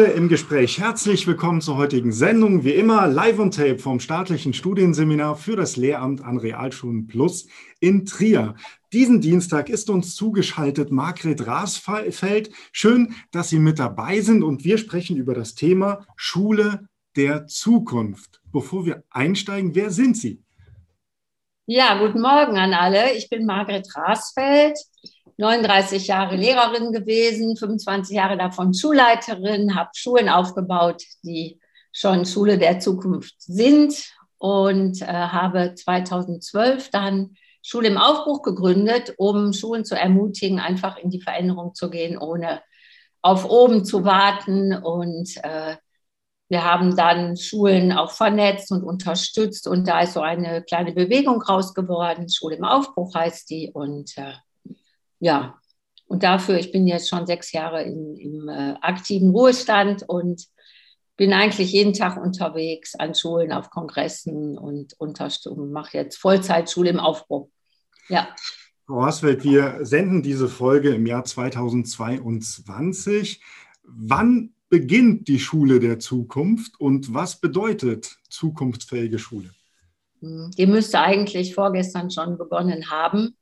Schule im Gespräch. Herzlich willkommen zur heutigen Sendung. Wie immer live on tape vom staatlichen Studienseminar für das Lehramt an Realschulen Plus in Trier. Diesen Dienstag ist uns zugeschaltet Margret Rasfeld. Schön, dass Sie mit dabei sind und wir sprechen über das Thema Schule der Zukunft. Bevor wir einsteigen, wer sind Sie? Ja, guten Morgen an alle. Ich bin Margret Rasfeld. 39 Jahre Lehrerin gewesen, 25 Jahre davon Schulleiterin, habe Schulen aufgebaut, die schon Schule der Zukunft sind und äh, habe 2012 dann Schule im Aufbruch gegründet, um Schulen zu ermutigen, einfach in die Veränderung zu gehen, ohne auf oben zu warten. Und äh, wir haben dann Schulen auch vernetzt und unterstützt. Und da ist so eine kleine Bewegung raus geworden. Schule im Aufbruch heißt die. Und äh, ja, und dafür, ich bin jetzt schon sechs Jahre in, im äh, aktiven Ruhestand und bin eigentlich jeden Tag unterwegs an Schulen, auf Kongressen und Unterstunden, mache jetzt Vollzeitschule im Aufbruch. Ja. Frau Hasfeld, wir senden diese Folge im Jahr 2022. Wann beginnt die Schule der Zukunft und was bedeutet zukunftsfähige Schule? Die müsste eigentlich vorgestern schon begonnen haben.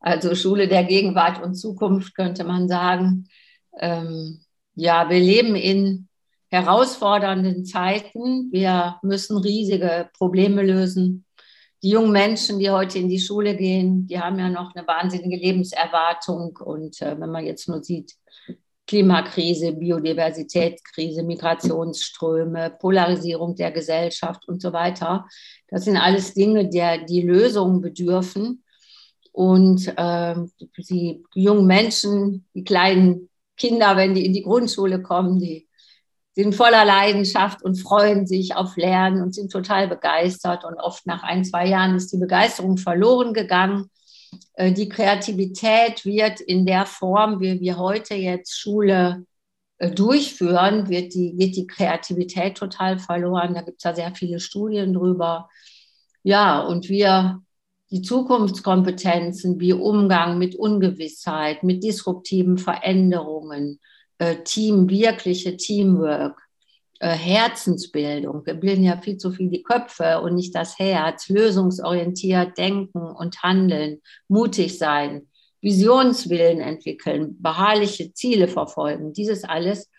Also Schule der Gegenwart und Zukunft könnte man sagen. Ähm, ja, wir leben in herausfordernden Zeiten. Wir müssen riesige Probleme lösen. Die jungen Menschen, die heute in die Schule gehen, die haben ja noch eine wahnsinnige Lebenserwartung. Und äh, wenn man jetzt nur sieht, Klimakrise, Biodiversitätskrise, Migrationsströme, Polarisierung der Gesellschaft und so weiter, das sind alles Dinge, der die Lösungen bedürfen. Und äh, die jungen Menschen, die kleinen Kinder, wenn die in die Grundschule kommen, die sind voller Leidenschaft und freuen sich auf Lernen und sind total begeistert. Und oft nach ein, zwei Jahren ist die Begeisterung verloren gegangen. Äh, die Kreativität wird in der Form, wie wir heute jetzt Schule äh, durchführen, wird die, wird die Kreativität total verloren. Da gibt es ja sehr viele Studien drüber. Ja, und wir die Zukunftskompetenzen wie Umgang mit Ungewissheit, mit disruptiven Veränderungen, äh, Team, wirkliche Teamwork, äh, Herzensbildung. Wir bilden ja viel zu viel die Köpfe und nicht das Herz, lösungsorientiert denken und handeln, mutig sein, Visionswillen entwickeln, beharrliche Ziele verfolgen. Dieses alles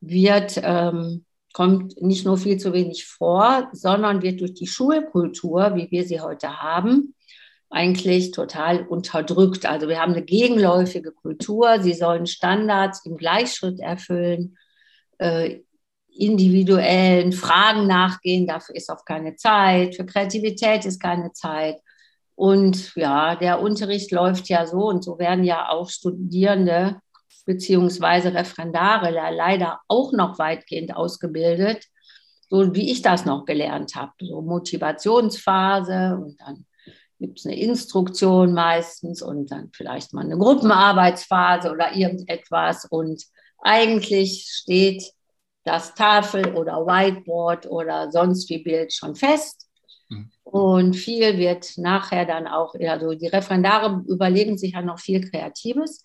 wird ähm, kommt nicht nur viel zu wenig vor, sondern wird durch die Schulkultur, wie wir sie heute haben, eigentlich total unterdrückt. Also wir haben eine gegenläufige Kultur, sie sollen Standards im Gleichschritt erfüllen, äh, individuellen Fragen nachgehen, dafür ist auch keine Zeit, für Kreativität ist keine Zeit. Und ja, der Unterricht läuft ja so und so werden ja auch Studierende beziehungsweise Referendare leider auch noch weitgehend ausgebildet, so wie ich das noch gelernt habe. So Motivationsphase und dann gibt es eine Instruktion meistens und dann vielleicht mal eine Gruppenarbeitsphase oder irgendetwas. Und eigentlich steht das Tafel oder Whiteboard oder sonst wie Bild schon fest. Mhm. Und viel wird nachher dann auch, also die Referendare überlegen sich ja noch viel Kreatives.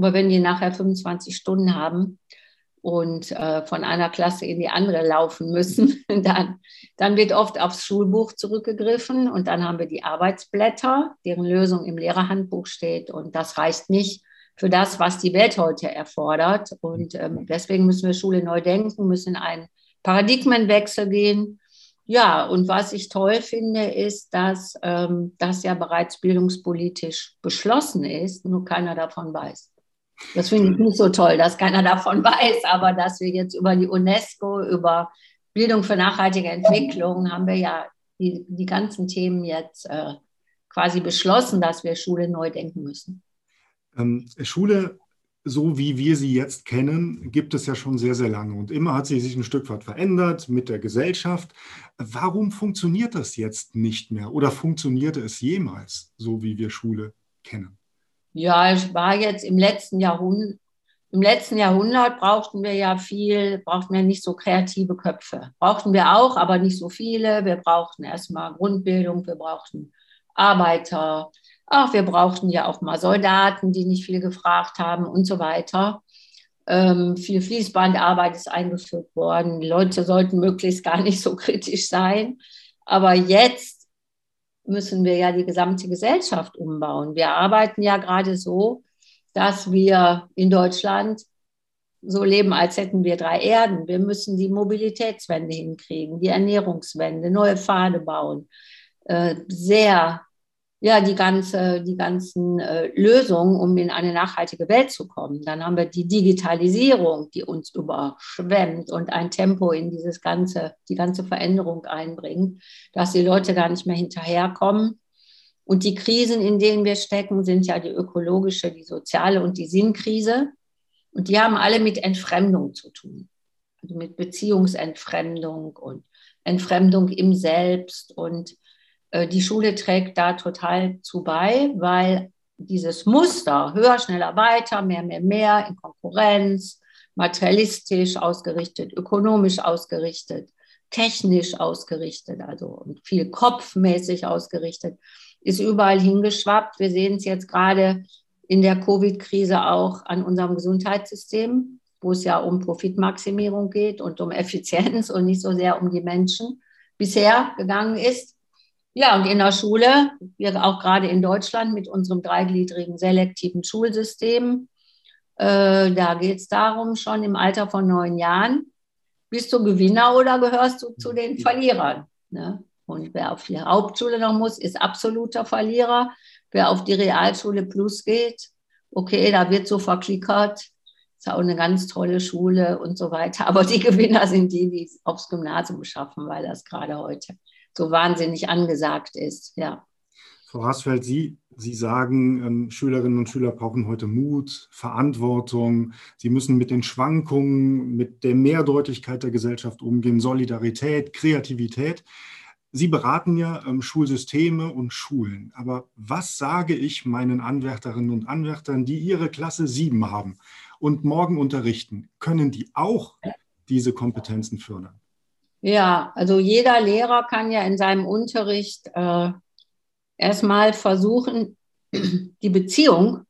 Aber wenn die nachher 25 Stunden haben und äh, von einer Klasse in die andere laufen müssen, dann, dann wird oft aufs Schulbuch zurückgegriffen und dann haben wir die Arbeitsblätter, deren Lösung im Lehrerhandbuch steht. Und das reicht nicht für das, was die Welt heute erfordert. Und ähm, deswegen müssen wir Schule neu denken, müssen in einen Paradigmenwechsel gehen. Ja, und was ich toll finde, ist, dass ähm, das ja bereits bildungspolitisch beschlossen ist, nur keiner davon weiß. Das finde ich nicht so toll, dass keiner davon weiß, aber dass wir jetzt über die UNESCO, über Bildung für nachhaltige Entwicklung, haben wir ja die, die ganzen Themen jetzt äh, quasi beschlossen, dass wir Schule neu denken müssen. Ähm, Schule, so wie wir sie jetzt kennen, gibt es ja schon sehr, sehr lange und immer hat sie sich ein Stück weit verändert mit der Gesellschaft. Warum funktioniert das jetzt nicht mehr oder funktionierte es jemals so, wie wir Schule kennen? Ja, ich war jetzt im letzten Jahrhundert, im letzten Jahrhundert brauchten wir ja viel, brauchten wir nicht so kreative Köpfe. Brauchten wir auch, aber nicht so viele. Wir brauchten erstmal Grundbildung, wir brauchten Arbeiter, ach, wir brauchten ja auch mal Soldaten, die nicht viel gefragt haben und so weiter. Ähm, viel Fließbandarbeit ist eingeführt worden. Die Leute sollten möglichst gar nicht so kritisch sein. Aber jetzt müssen wir ja die gesamte Gesellschaft umbauen. Wir arbeiten ja gerade so, dass wir in Deutschland so leben, als hätten wir drei Erden. Wir müssen die Mobilitätswende hinkriegen, die Ernährungswende, neue Pfade bauen. Äh, sehr ja, die, ganze, die ganzen äh, Lösungen, um in eine nachhaltige Welt zu kommen. Dann haben wir die Digitalisierung, die uns überschwemmt und ein Tempo in dieses ganze, die ganze Veränderung einbringt, dass die Leute gar nicht mehr hinterherkommen. Und die Krisen, in denen wir stecken, sind ja die ökologische, die soziale und die Sinnkrise. Und die haben alle mit Entfremdung zu tun. Also mit Beziehungsentfremdung und Entfremdung im Selbst und die Schule trägt da total zu bei, weil dieses Muster, höher, schneller, weiter, mehr, mehr, mehr, in Konkurrenz, materialistisch ausgerichtet, ökonomisch ausgerichtet, technisch ausgerichtet, also viel kopfmäßig ausgerichtet, ist überall hingeschwappt. Wir sehen es jetzt gerade in der Covid-Krise auch an unserem Gesundheitssystem, wo es ja um Profitmaximierung geht und um Effizienz und nicht so sehr um die Menschen bisher gegangen ist. Ja, und in der Schule, wir auch gerade in Deutschland mit unserem dreigliedrigen selektiven Schulsystem, äh, da geht es darum, schon im Alter von neun Jahren, bist du Gewinner oder gehörst du zu den Verlierern? Ne? Und wer auf die Hauptschule noch muss, ist absoluter Verlierer. Wer auf die Realschule Plus geht, okay, da wird so verklickert, ist auch eine ganz tolle Schule und so weiter. Aber die Gewinner sind die, die es aufs Gymnasium schaffen, weil das gerade heute so wahnsinnig angesagt ist. Ja. Frau Rasfeld, Sie, Sie sagen, ähm, Schülerinnen und Schüler brauchen heute Mut, Verantwortung. Sie müssen mit den Schwankungen, mit der Mehrdeutigkeit der Gesellschaft umgehen, Solidarität, Kreativität. Sie beraten ja ähm, Schulsysteme und Schulen. Aber was sage ich meinen Anwärterinnen und Anwärtern, die ihre Klasse 7 haben und morgen unterrichten? Können die auch diese Kompetenzen fördern? Ja, also jeder Lehrer kann ja in seinem Unterricht äh, erstmal versuchen, die Beziehung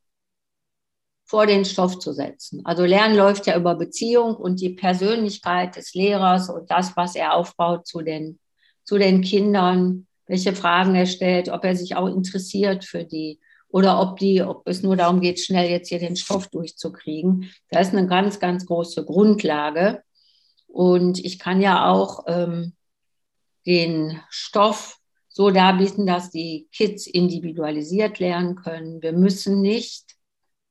vor den Stoff zu setzen. Also Lernen läuft ja über Beziehung und die Persönlichkeit des Lehrers und das, was er aufbaut zu den, zu den Kindern, welche Fragen er stellt, ob er sich auch interessiert für die oder ob die, ob es nur darum geht, schnell jetzt hier den Stoff durchzukriegen. Das ist eine ganz, ganz große Grundlage. Und ich kann ja auch ähm, den Stoff so darbieten, dass die Kids individualisiert lernen können. Wir müssen nicht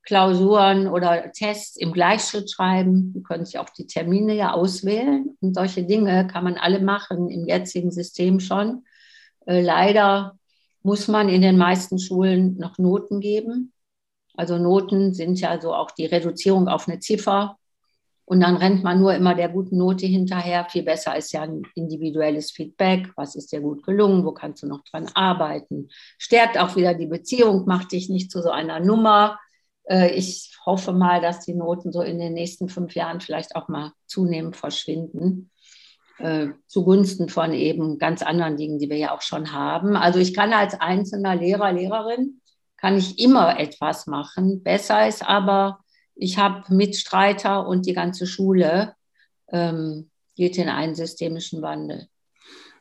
Klausuren oder Tests im Gleichschritt schreiben. Wir können sich auch die Termine ja auswählen. Und solche Dinge kann man alle machen im jetzigen System schon. Äh, leider muss man in den meisten Schulen noch Noten geben. Also Noten sind ja so auch die Reduzierung auf eine Ziffer und dann rennt man nur immer der guten Note hinterher. Viel besser ist ja ein individuelles Feedback. Was ist dir gut gelungen? Wo kannst du noch dran arbeiten? Stärkt auch wieder die Beziehung, macht dich nicht zu so einer Nummer. Äh, ich hoffe mal, dass die Noten so in den nächsten fünf Jahren vielleicht auch mal zunehmend verschwinden. Äh, zugunsten von eben ganz anderen Dingen, die wir ja auch schon haben. Also ich kann als einzelner Lehrer, Lehrerin, kann ich immer etwas machen. Besser ist aber, ich habe Mitstreiter und die ganze Schule ähm, geht in einen systemischen Wandel.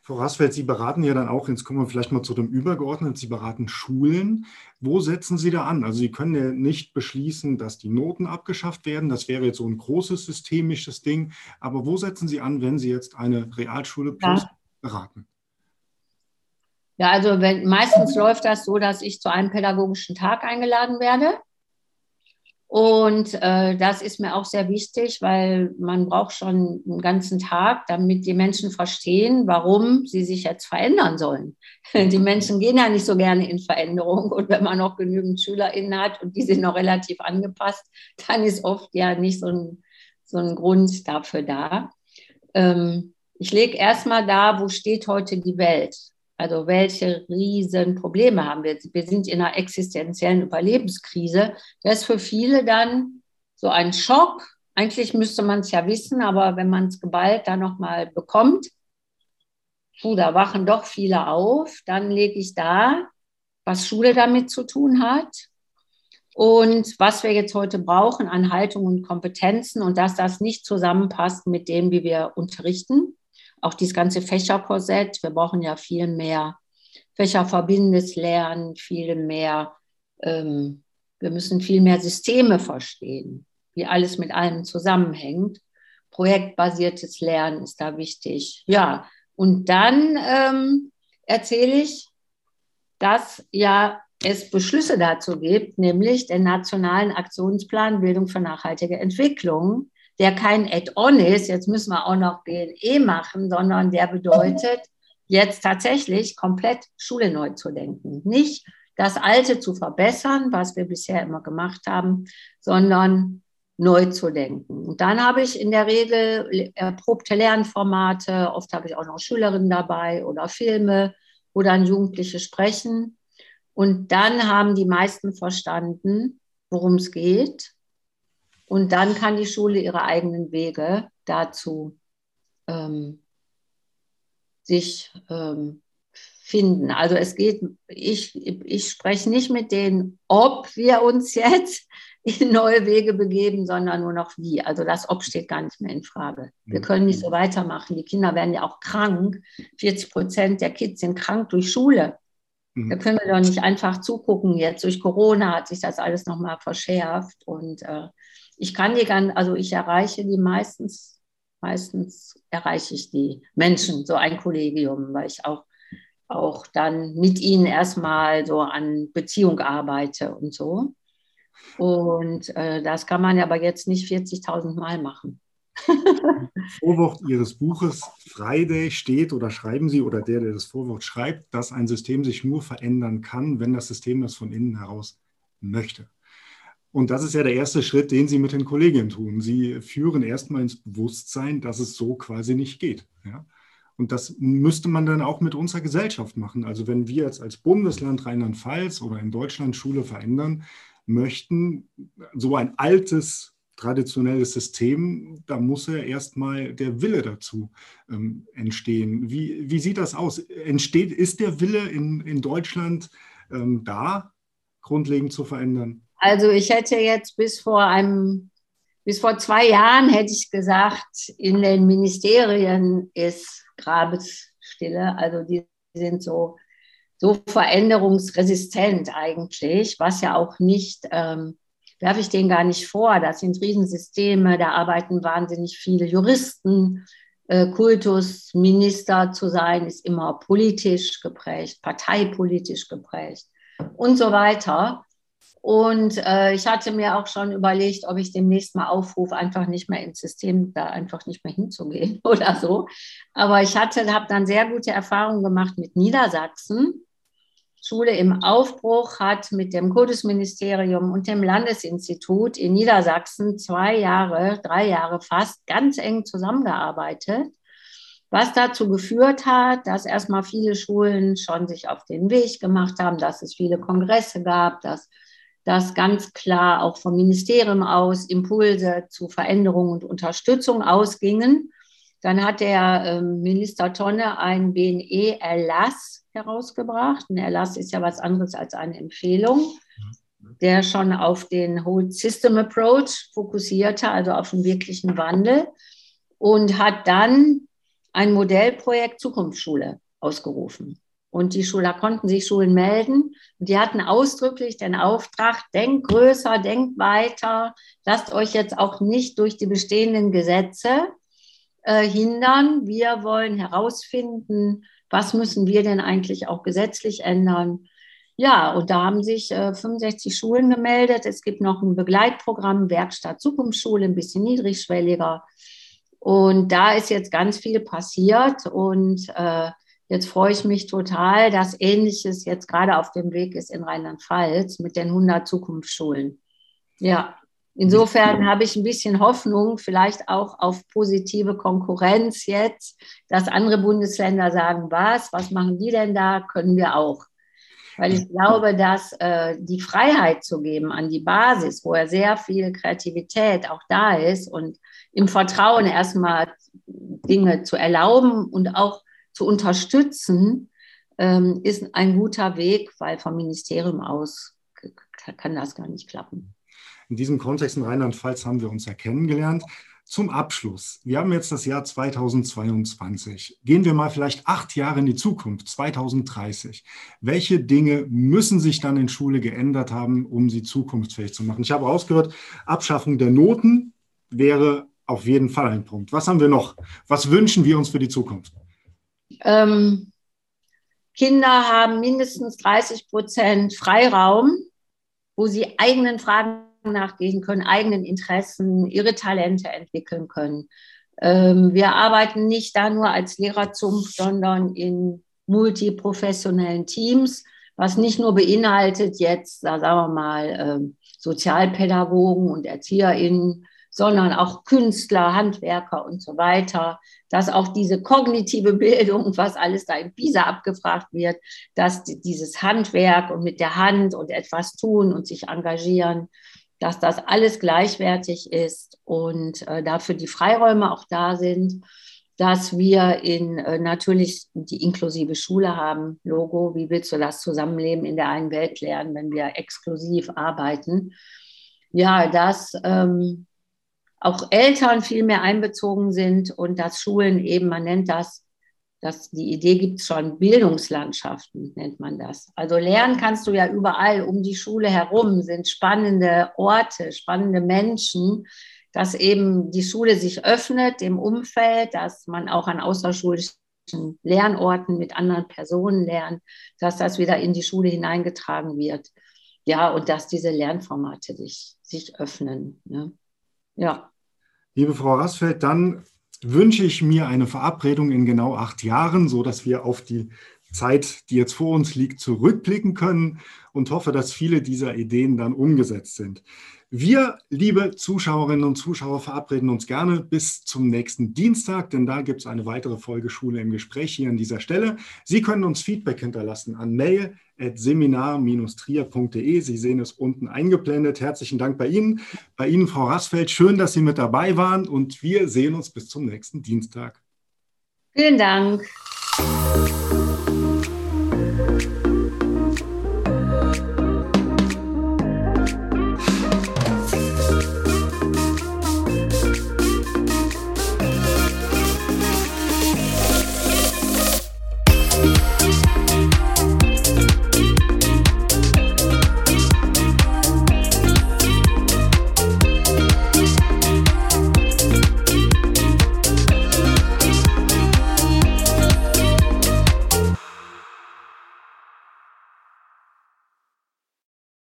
Frau Rasfeld, Sie beraten ja dann auch, jetzt kommen wir vielleicht mal zu dem Übergeordneten, Sie beraten Schulen. Wo setzen Sie da an? Also Sie können ja nicht beschließen, dass die Noten abgeschafft werden. Das wäre jetzt so ein großes systemisches Ding. Aber wo setzen Sie an, wenn Sie jetzt eine Realschule plus ja. beraten? Ja, also wenn, meistens läuft das so, dass ich zu einem pädagogischen Tag eingeladen werde. Und äh, das ist mir auch sehr wichtig, weil man braucht schon einen ganzen Tag, damit die Menschen verstehen, warum sie sich jetzt verändern sollen. Die Menschen gehen ja nicht so gerne in Veränderung. Und wenn man noch genügend SchülerInnen hat und die sind noch relativ angepasst, dann ist oft ja nicht so ein, so ein Grund dafür da. Ähm, ich lege erstmal da, wo steht heute die Welt. Also welche riesen Probleme haben wir? Wir sind in einer existenziellen Überlebenskrise. Das ist für viele dann so ein Schock. Eigentlich müsste man es ja wissen, aber wenn man es geballt dann nochmal bekommt, puh, da wachen doch viele auf. Dann lege ich da, was Schule damit zu tun hat. Und was wir jetzt heute brauchen an Haltung und Kompetenzen und dass das nicht zusammenpasst mit dem, wie wir unterrichten. Auch dieses ganze Fächerkorsett. Wir brauchen ja viel mehr fächerverbindendes Lernen, viel mehr, ähm, wir müssen viel mehr Systeme verstehen, wie alles mit allem zusammenhängt. Projektbasiertes Lernen ist da wichtig. Ja, und dann ähm, erzähle ich, dass ja es Beschlüsse dazu gibt, nämlich den Nationalen Aktionsplan Bildung für nachhaltige Entwicklung, der kein Add-on ist, jetzt müssen wir auch noch BNE machen, sondern der bedeutet, jetzt tatsächlich komplett Schule neu zu denken. Nicht das Alte zu verbessern, was wir bisher immer gemacht haben, sondern neu zu denken. Und dann habe ich in der Regel erprobte Lernformate, oft habe ich auch noch Schülerinnen dabei oder Filme, wo dann Jugendliche sprechen. Und dann haben die meisten verstanden, worum es geht. Und dann kann die Schule ihre eigenen Wege dazu ähm, sich ähm, finden. Also es geht, ich, ich spreche nicht mit denen, ob wir uns jetzt in neue Wege begeben, sondern nur noch wie. Also das Ob steht gar nicht mehr in Frage. Wir können nicht so weitermachen. Die Kinder werden ja auch krank. 40 Prozent der Kids sind krank durch Schule. Da mhm. können wir doch nicht einfach zugucken. Jetzt durch Corona hat sich das alles nochmal verschärft. Und äh, ich kann die ganz, also ich erreiche die meistens, meistens erreiche ich die Menschen, so ein Kollegium, weil ich auch, auch dann mit ihnen erstmal so an Beziehung arbeite und so. Und äh, das kann man aber jetzt nicht 40.000 Mal machen. Vorwort Ihres Buches Friday steht oder schreiben Sie oder der, der das Vorwort schreibt, dass ein System sich nur verändern kann, wenn das System das von innen heraus möchte. Und das ist ja der erste Schritt, den Sie mit den Kolleginnen tun. Sie führen erstmal ins Bewusstsein, dass es so quasi nicht geht. Ja? Und das müsste man dann auch mit unserer Gesellschaft machen. Also wenn wir jetzt als Bundesland Rheinland-Pfalz oder in Deutschland Schule verändern möchten, so ein altes traditionelles System, da muss ja erstmal der Wille dazu ähm, entstehen. Wie, wie sieht das aus? Entsteht, ist der Wille in, in Deutschland ähm, da, grundlegend zu verändern? Also ich hätte jetzt bis vor einem, bis vor zwei Jahren hätte ich gesagt, in den Ministerien ist Grabesstille. Also die sind so, so veränderungsresistent eigentlich, was ja auch nicht ähm, werfe ich denen gar nicht vor. Das sind Riesensysteme, da arbeiten wahnsinnig viele Juristen. Äh, Kultusminister zu sein, ist immer politisch geprägt, parteipolitisch geprägt und so weiter. Und äh, ich hatte mir auch schon überlegt, ob ich demnächst mal aufrufe, einfach nicht mehr ins System, da einfach nicht mehr hinzugehen oder so. Aber ich habe dann sehr gute Erfahrungen gemacht mit Niedersachsen Schule im Aufbruch hat mit dem Kultusministerium und dem Landesinstitut in Niedersachsen zwei Jahre, drei Jahre fast ganz eng zusammengearbeitet, was dazu geführt hat, dass erstmal viele Schulen schon sich auf den Weg gemacht haben, dass es viele Kongresse gab, dass dass ganz klar auch vom Ministerium aus Impulse zu Veränderung und Unterstützung ausgingen. Dann hat der ähm, Minister Tonne einen BNE-Erlass herausgebracht. Ein Erlass ist ja was anderes als eine Empfehlung, der schon auf den Whole System Approach fokussierte, also auf den wirklichen Wandel und hat dann ein Modellprojekt Zukunftsschule ausgerufen. Und die Schüler konnten sich Schulen melden. Und die hatten ausdrücklich den Auftrag, denkt größer, denkt weiter, lasst euch jetzt auch nicht durch die bestehenden Gesetze äh, hindern. Wir wollen herausfinden, was müssen wir denn eigentlich auch gesetzlich ändern? Ja, und da haben sich äh, 65 Schulen gemeldet. Es gibt noch ein Begleitprogramm, Werkstatt Zukunftsschule, ein bisschen niedrigschwelliger. Und da ist jetzt ganz viel passiert. Und äh, jetzt freue ich mich total, dass Ähnliches jetzt gerade auf dem Weg ist in Rheinland-Pfalz mit den 100 Zukunftsschulen. Ja. Insofern habe ich ein bisschen Hoffnung, vielleicht auch auf positive Konkurrenz jetzt, dass andere Bundesländer sagen, was, was machen die denn da, können wir auch. Weil ich glaube, dass äh, die Freiheit zu geben an die Basis, wo ja sehr viel Kreativität auch da ist und im Vertrauen erstmal Dinge zu erlauben und auch zu unterstützen, ähm, ist ein guter Weg, weil vom Ministerium aus kann das gar nicht klappen. In diesem Kontext in Rheinland-Pfalz haben wir uns ja kennengelernt. Zum Abschluss. Wir haben jetzt das Jahr 2022. Gehen wir mal vielleicht acht Jahre in die Zukunft, 2030. Welche Dinge müssen sich dann in Schule geändert haben, um sie zukunftsfähig zu machen? Ich habe ausgehört, Abschaffung der Noten wäre auf jeden Fall ein Punkt. Was haben wir noch? Was wünschen wir uns für die Zukunft? Ähm, Kinder haben mindestens 30 Prozent Freiraum, wo sie eigenen Fragen nachgehen können, eigenen Interessen, ihre Talente entwickeln können. Ähm, wir arbeiten nicht da nur als Lehrerzunft, sondern in multiprofessionellen Teams, was nicht nur beinhaltet jetzt, sagen wir mal, ähm, Sozialpädagogen und ErzieherInnen, sondern auch Künstler, Handwerker und so weiter, dass auch diese kognitive Bildung, was alles da in PISA abgefragt wird, dass dieses Handwerk und mit der Hand und etwas tun und sich engagieren, dass das alles gleichwertig ist und äh, dafür die Freiräume auch da sind, dass wir in äh, natürlich die inklusive Schule haben, Logo, wie willst du das Zusammenleben in der einen Welt lernen, wenn wir exklusiv arbeiten? Ja, dass ähm, auch Eltern viel mehr einbezogen sind und dass Schulen eben, man nennt das das, die Idee gibt schon, Bildungslandschaften nennt man das. Also lernen kannst du ja überall um die Schule herum, sind spannende Orte, spannende Menschen, dass eben die Schule sich öffnet im Umfeld, dass man auch an außerschulischen Lernorten mit anderen Personen lernt, dass das wieder in die Schule hineingetragen wird. Ja, und dass diese Lernformate sich, sich öffnen. Ne? Ja. Liebe Frau Rassfeld, dann wünsche ich mir eine Verabredung in genau acht Jahren, so dass wir auf die Zeit, die jetzt vor uns liegt, zurückblicken können und hoffe, dass viele dieser Ideen dann umgesetzt sind. Wir, liebe Zuschauerinnen und Zuschauer, verabreden uns gerne bis zum nächsten Dienstag, denn da gibt es eine weitere Folge Schule im Gespräch hier an dieser Stelle. Sie können uns Feedback hinterlassen an mail.seminar-trier.de. Sie sehen es unten eingeblendet. Herzlichen Dank bei Ihnen. Bei Ihnen, Frau Rassfeld, schön, dass Sie mit dabei waren und wir sehen uns bis zum nächsten Dienstag. Vielen Dank.